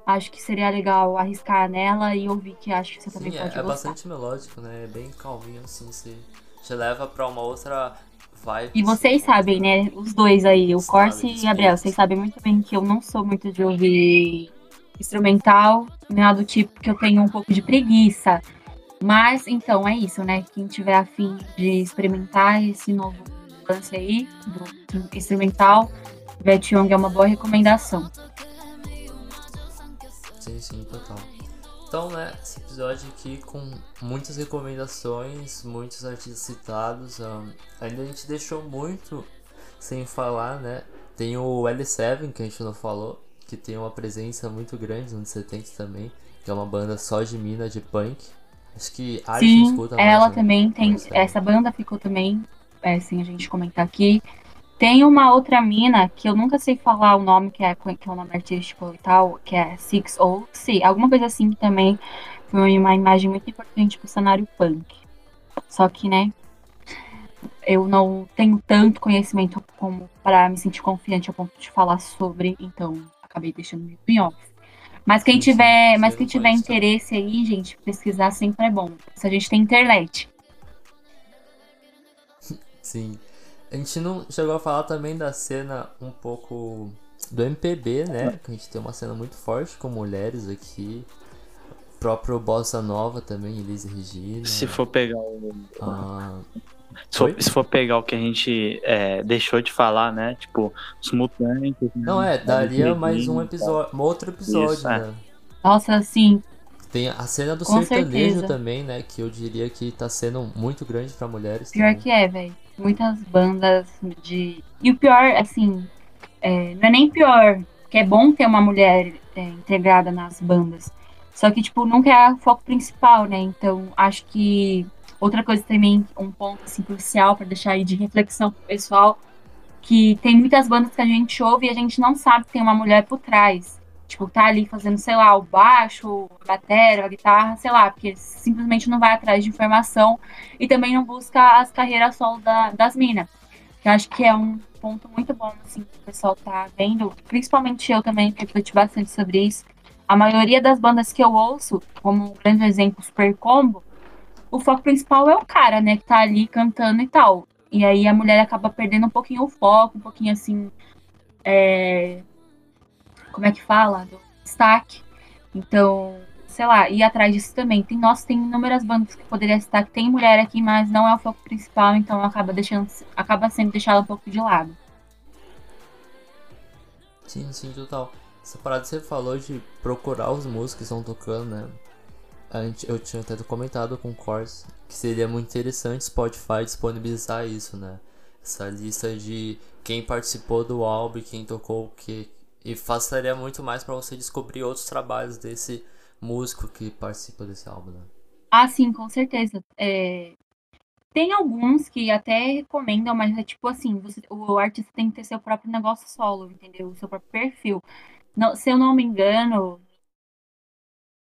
acho que seria legal arriscar nela e ouvir, que acho que você também Sim, pode é, gostar. é bastante melódico, né? É bem calminho, assim, você, você leva pra uma outra vibe. E vocês sabem, né? Os dois aí, o Corse e o Gabriel, vocês sabem muito bem que eu não sou muito de ouvir instrumental, nada do tipo que eu tenho um pouco de preguiça. Mas então é isso, né? Quem tiver afim de experimentar esse novo lance aí do instrumental, Vet Young é uma boa recomendação. Sim, sim, total. Então, né, esse episódio aqui com muitas recomendações, muitos artistas citados. Um, ainda a gente deixou muito sem falar, né? Tem o L7 que a gente não falou, que tem uma presença muito grande nos 70 também, que é uma banda só de mina de punk. Acho que a Sim, escuta ela mais, né? também tem. Mas, é. Essa banda ficou também, é, sem a gente comentar aqui. Tem uma outra mina que eu nunca sei falar o nome, que é, que é o nome artístico e tal, que é Six ou C, alguma coisa assim que também foi uma imagem muito importante pro cenário punk. Só que, né, eu não tenho tanto conhecimento como para me sentir confiante a ponto de falar sobre, então acabei deixando meio em off. Mas quem Sim, sim. tiver, mas quem tiver estar. interesse aí, gente, pesquisar sempre é bom. Se a gente tem internet. Sim. A gente não chegou a falar também da cena um pouco do MPB, né? Que a gente tem uma cena muito forte com mulheres aqui. O próprio Bossa Nova também, Elise Regina. Se for pegar o. Ah, Se for, se for pegar o que a gente é, deixou de falar, né? Tipo, os mutantes. né? não, é, daria mais um episódio, um outro episódio, Isso, é. né? Nossa, assim, Tem a cena do Com sertanejo certeza. também, né? Que eu diria que tá sendo muito grande pra mulheres. pior também. que é, velho. Muitas bandas de. E o pior, assim, é, não é nem pior, que é bom ter uma mulher é, integrada nas bandas. Só que, tipo, nunca é o foco principal, né? Então, acho que outra coisa também, um ponto assim, crucial para deixar aí de reflexão pro pessoal, que tem muitas bandas que a gente ouve e a gente não sabe que tem uma mulher por trás. Tipo, tá ali fazendo, sei lá, o baixo, a bateria, a guitarra, sei lá, porque simplesmente não vai atrás de informação e também não busca as carreiras solo da- das minas. Que eu acho que é um ponto muito bom, assim, que o pessoal tá vendo. Principalmente eu também refleti bastante sobre isso. A maioria das bandas que eu ouço, como um grande exemplo, Super Combo, o foco principal é o cara, né, que tá ali cantando e tal. E aí a mulher acaba perdendo um pouquinho o foco, um pouquinho assim. é, Como é que fala? Do destaque. Então, sei lá, ir atrás disso também. Tem, nossa, tem inúmeras bandas que poderia citar que tem mulher aqui, mas não é o foco principal, então acaba deixando, acaba sendo deixado um pouco de lado. Sim, sim, total. Essa parada que você falou de procurar os músicos que estão tocando, né? Gente, eu tinha até comentado com o Cors que seria muito interessante Spotify disponibilizar isso, né? Essa lista de quem participou do álbum quem tocou o que. E facilitaria muito mais pra você descobrir outros trabalhos desse músico que participa desse álbum, né? Ah, sim, com certeza. É, Tem alguns que até recomendam, mas é tipo assim, você- o artista tem que ter seu próprio negócio solo, entendeu? O seu próprio perfil. Não- se eu não me engano,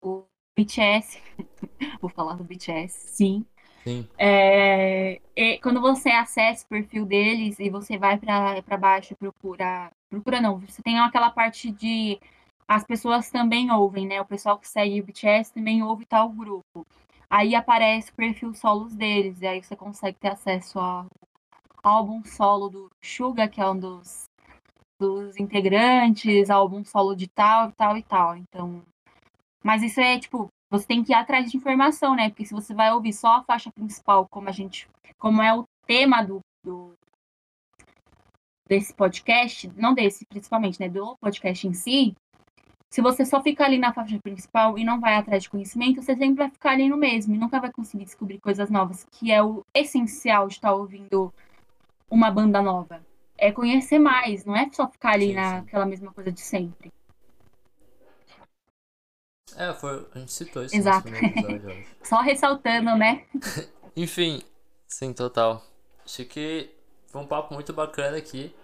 o BTS, vou falar do BTS, sim. Sim, É, e quando você acessa o perfil deles e você vai pra baixo e procura. Procura não, você tem aquela parte de. As pessoas também ouvem, né? O pessoal que segue o BTS também ouve tal grupo. Aí aparece o perfil solos deles, e aí você consegue ter acesso ao álbum solo do Suga, que é um dos, dos integrantes, álbum solo de tal, e tal e tal. Então. Mas isso é tipo, você tem que ir atrás de informação, né? Porque se você vai ouvir só a faixa principal, como a gente, como é o tema do, do desse podcast, não desse principalmente, né, do podcast em si, se você só ficar ali na faixa principal e não vai atrás de conhecimento, você sempre vai ficar ali no mesmo e nunca vai conseguir descobrir coisas novas, que é o essencial de estar ouvindo uma banda nova. É conhecer mais, não é só ficar ali Sim, sim. naquela mesma coisa de sempre. É, foi, a gente citou isso Exato. episódio. Só ressaltando, né? Enfim, sim, total. Acho que foi um papo muito bacana aqui.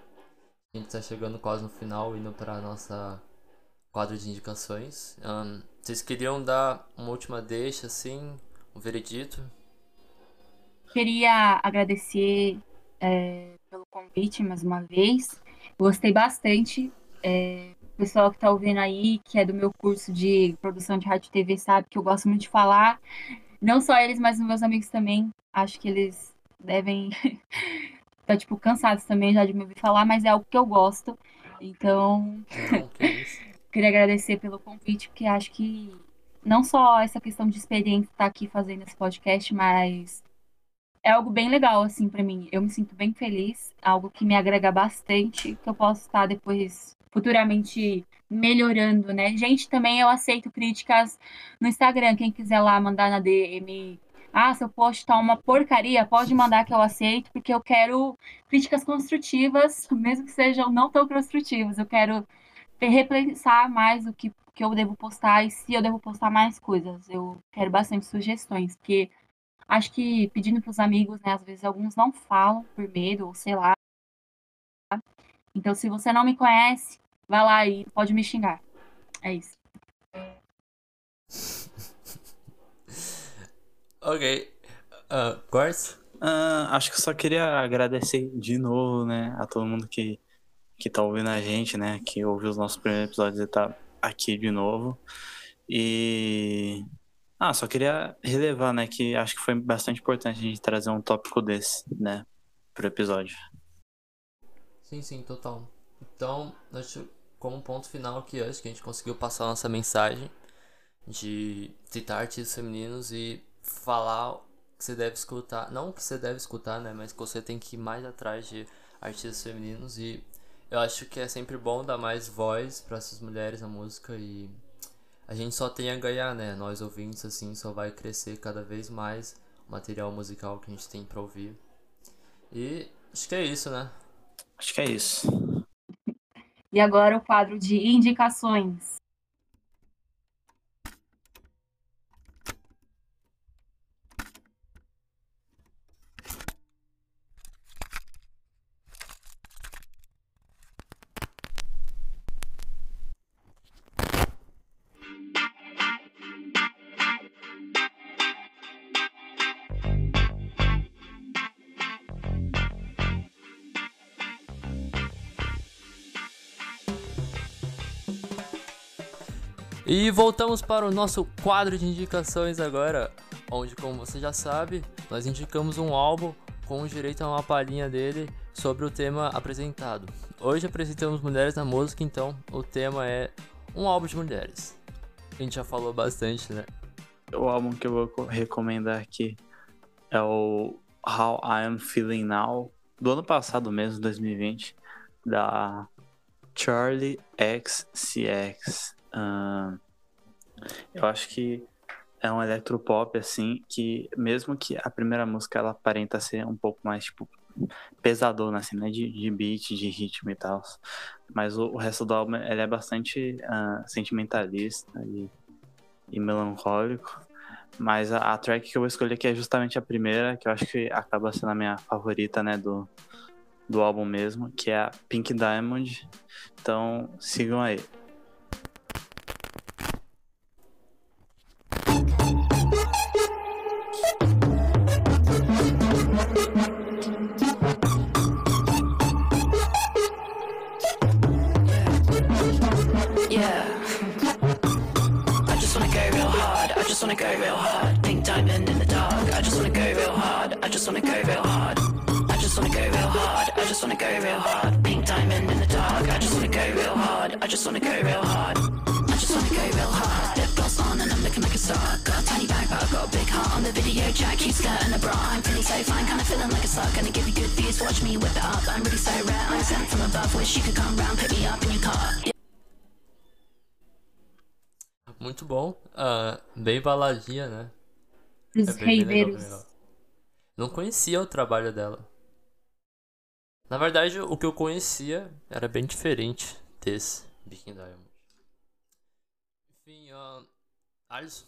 A gente tá chegando quase no final, indo pra nossa quadro de indicações. Ahn, vocês queriam dar uma última deixa, assim, um veredito? Queria agradecer é, pelo convite mais uma vez. Gostei bastante. É, pessoal que está ouvindo aí, que é do meu curso de produção de rádio e TV, sabe que eu gosto muito de falar. Não só eles, mas os meus amigos também. Acho que eles devem estar, tipo, cansados também já de me ouvir falar, mas é algo que eu gosto. Então, queria agradecer pelo convite, porque acho que não só essa questão de experiência estar aqui fazendo esse podcast, mas é algo bem legal, assim, pra mim. Eu me sinto bem feliz, algo que me agrega bastante, que eu posso estar depois, futuramente, melhorando, né? Gente, também eu aceito críticas no Instagram. Quem quiser lá mandar na DM, ah, seu post tá uma porcaria, pode mandar que eu aceito, porque eu quero críticas construtivas, mesmo que sejam não tão construtivas. Eu quero repensar mais o que, que eu devo postar e se eu devo postar mais coisas. Eu quero bastante sugestões, porque acho que pedindo para os amigos, né, às vezes alguns não falam por medo, ou sei lá. Então, se você não me conhece, vai lá e pode me xingar. É isso. Ok. Uh, Gors? Ah, acho que eu só queria agradecer de novo, né, a todo mundo que, que tá ouvindo a gente, né, que ouviu os nossos primeiros episódios e tá aqui de novo. E. Ah, só queria relevar, né, que acho que foi bastante importante a gente trazer um tópico desse, né, pro episódio. Sim, sim, total. Então, acho como ponto final aqui, acho que a gente conseguiu passar a nossa mensagem de citar artistas femininos e falar que você deve escutar, não que você deve escutar, né, mas que você tem que ir mais atrás de artistas femininos e eu acho que é sempre bom dar mais voz para essas mulheres na música e a gente só tem a ganhar, né? Nós ouvintes assim só vai crescer cada vez mais o material musical que a gente tem para ouvir. E acho que é isso, né? Acho que é isso. E agora o quadro de indicações. E voltamos para o nosso quadro de indicações agora, onde, como você já sabe, nós indicamos um álbum com direito a uma palhinha dele sobre o tema apresentado. Hoje apresentamos Mulheres na Música, então o tema é um álbum de mulheres. A gente já falou bastante, né? O álbum que eu vou recomendar aqui é o How I Am Feeling Now, do ano passado mesmo, 2020, da Charlie XCX. Uh, eu acho que é um electropop, assim, que mesmo que a primeira música ela aparenta ser um pouco mais, tipo, pesadona, assim, né, de, de beat, de ritmo e tal, mas o, o, resto do álbum, ele é bastante uh, sentimentalista e, e, melancólico, mas a, a, track que eu vou escolher aqui é justamente a primeira, que eu acho que acaba sendo a minha favorita, né, do, do álbum mesmo, que é a Pink Diamond, então sigam aí. real hard. Pink diamond in the dark. I just wanna go real hard. I just wanna go real hard. I just wanna go real hard. I just wanna go real hard. Pink diamond in the dark. I just wanna go real hard. I just wanna go real hard. I just wanna go real hard. Lip gloss on and I'm looking like a star. Got a tiny bag, but I've got a big heart. On the video chat, cute skirt and a bra. I'm feeling so fine, kinda feeling like a star. Gonna give you good views, watch me whip it up. I'm really so rare. I'm sent from above, wish you could come round, pick me up in your car. Muito bom. Uh, bem baladinha, né? Os é. Não conhecia o trabalho dela. Na verdade, o que eu conhecia era bem diferente desse Viking Diamond. Enfim, uh, Alisson,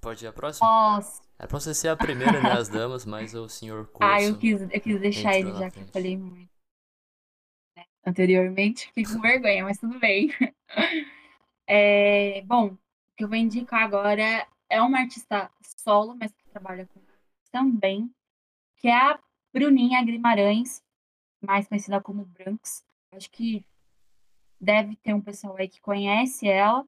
pode ir a próxima? Posso. É pra você ser a primeira, né, as damas, mas o senhor curso... Ah, eu quis, eu quis deixar ele já frente. que eu falei muito. Né? Anteriormente, fiquei com vergonha, mas tudo bem. É, bom, que eu vou indicar agora é uma artista solo, mas que trabalha com também, que é a Bruninha Grimarães, mais conhecida como Branks. Acho que deve ter um pessoal aí que conhece ela.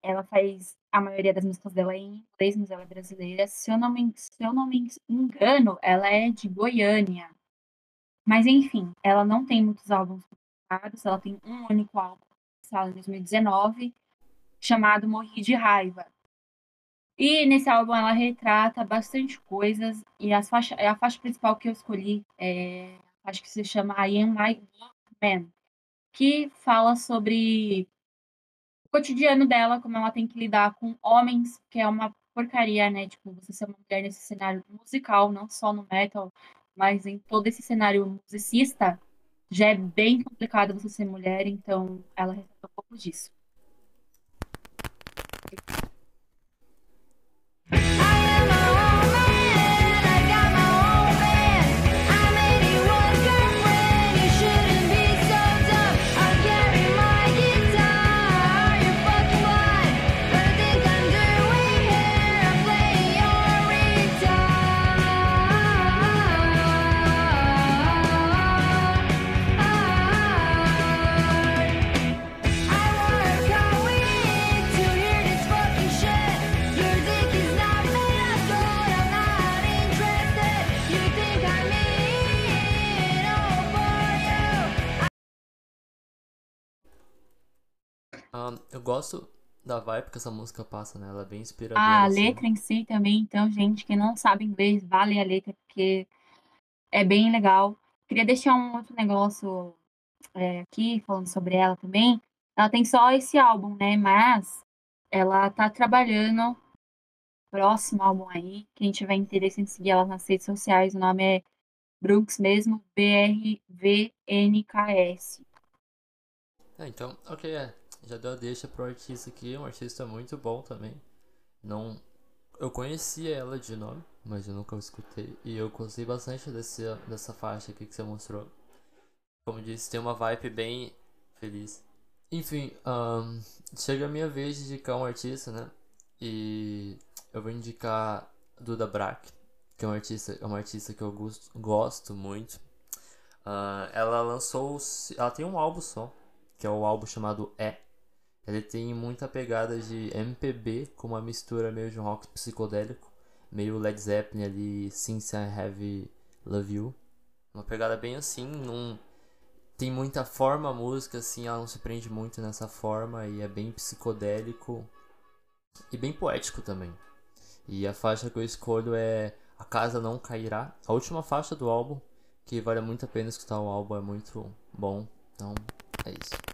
Ela faz a maioria das músicas dela em inglês, mas ela é brasileira. Se eu não me, se eu não me engano, ela é de Goiânia. Mas enfim, ela não tem muitos álbuns publicados, ela tem um único álbum lançado em 2019, chamado Morri de Raiva. E nesse álbum ela retrata bastante coisas, e as faixa, a faixa principal que eu escolhi é acho que se chama I Am My Man, que fala sobre cotidiano dela, como ela tem que lidar com homens, que é uma porcaria, né? Tipo, você ser uma mulher nesse cenário musical, não só no metal, mas em todo esse cenário musicista, já é bem complicado você ser mulher, então ela retrata um pouco disso. Thank you. Uh, eu gosto da vibe que essa música passa, né? Ela é bem inspiradora. A assim. letra em si também, então, gente que não sabe inglês, vale a letra, porque é bem legal. Queria deixar um outro negócio é, aqui, falando sobre ela também. Ela tem só esse álbum, né? Mas ela tá trabalhando próximo álbum aí. Quem tiver interesse em seguir ela nas redes sociais, o nome é Brooks mesmo, B-R-V-N-K-S. É, então, ok, é. Já deu a deixa pro artista aqui, um artista muito bom também. Não. Eu conhecia ela de nome, mas eu nunca escutei. E eu gostei bastante desse, dessa faixa aqui que você mostrou. Como disse, tem uma vibe bem feliz. Enfim, um, chega a minha vez de indicar um artista, né? E eu vou indicar Duda Brack, que é uma artista, é uma artista que eu gosto, gosto muito. Uh, ela lançou. Ela tem um álbum só, que é o álbum chamado É. Ele tem muita pegada de MPB, com uma mistura meio de rock psicodélico, meio Led Zeppelin ali, Since I Have Love You. Uma pegada bem assim, num... tem muita forma a música, assim, ela não se prende muito nessa forma e é bem psicodélico e bem poético também. E a faixa que eu escolho é A Casa Não Cairá, a última faixa do álbum, que vale muito a pena escutar o álbum, é muito bom. Então, é isso.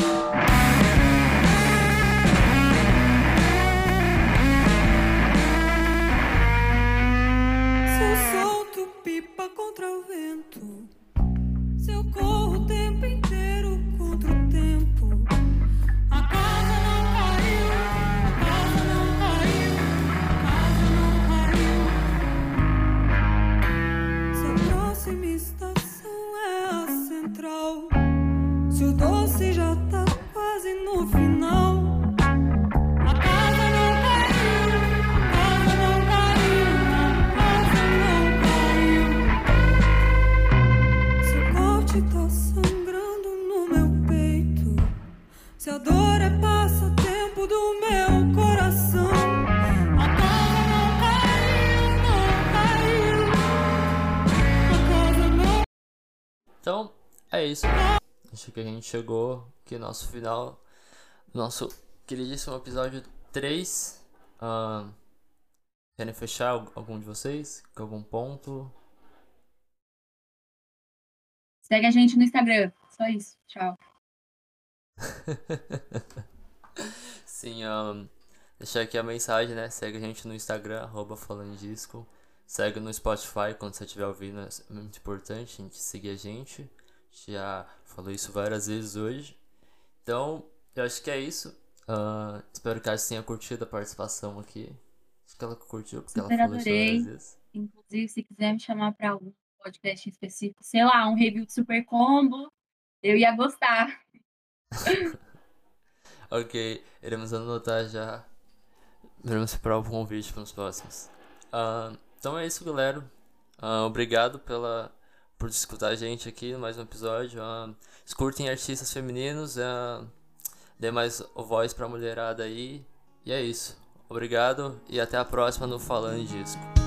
Bye. Então, é isso. Acho que a gente chegou aqui no nosso final. Nosso queridíssimo episódio 3. Uh, querem fechar algum de vocês? Com algum ponto? Segue a gente no Instagram. Só isso. Tchau. Sim, um, deixar aqui a mensagem, né? Segue a gente no Instagram, arroba falando disco. Segue no Spotify quando você estiver ouvindo, é muito importante a gente seguir a gente. A gente já falou isso várias vezes hoje. Então, eu acho que é isso. Uh, espero que a tenha curtido a participação aqui. Acho que ela curtiu, porque Super ela falou adorei. isso várias vezes. Inclusive, se quiser me chamar para algum podcast específico, sei lá, um review de Super Combo, eu ia gostar. ok, iremos anotar já. Iremos preparar o convite para os próximos. Uh, então é isso, galera. Uh, obrigado pela, por escutar a gente aqui no mais um episódio. Uh, escutem artistas femininos. Uh, dê mais voz pra mulherada aí. E é isso. Obrigado e até a próxima no Falando Disco.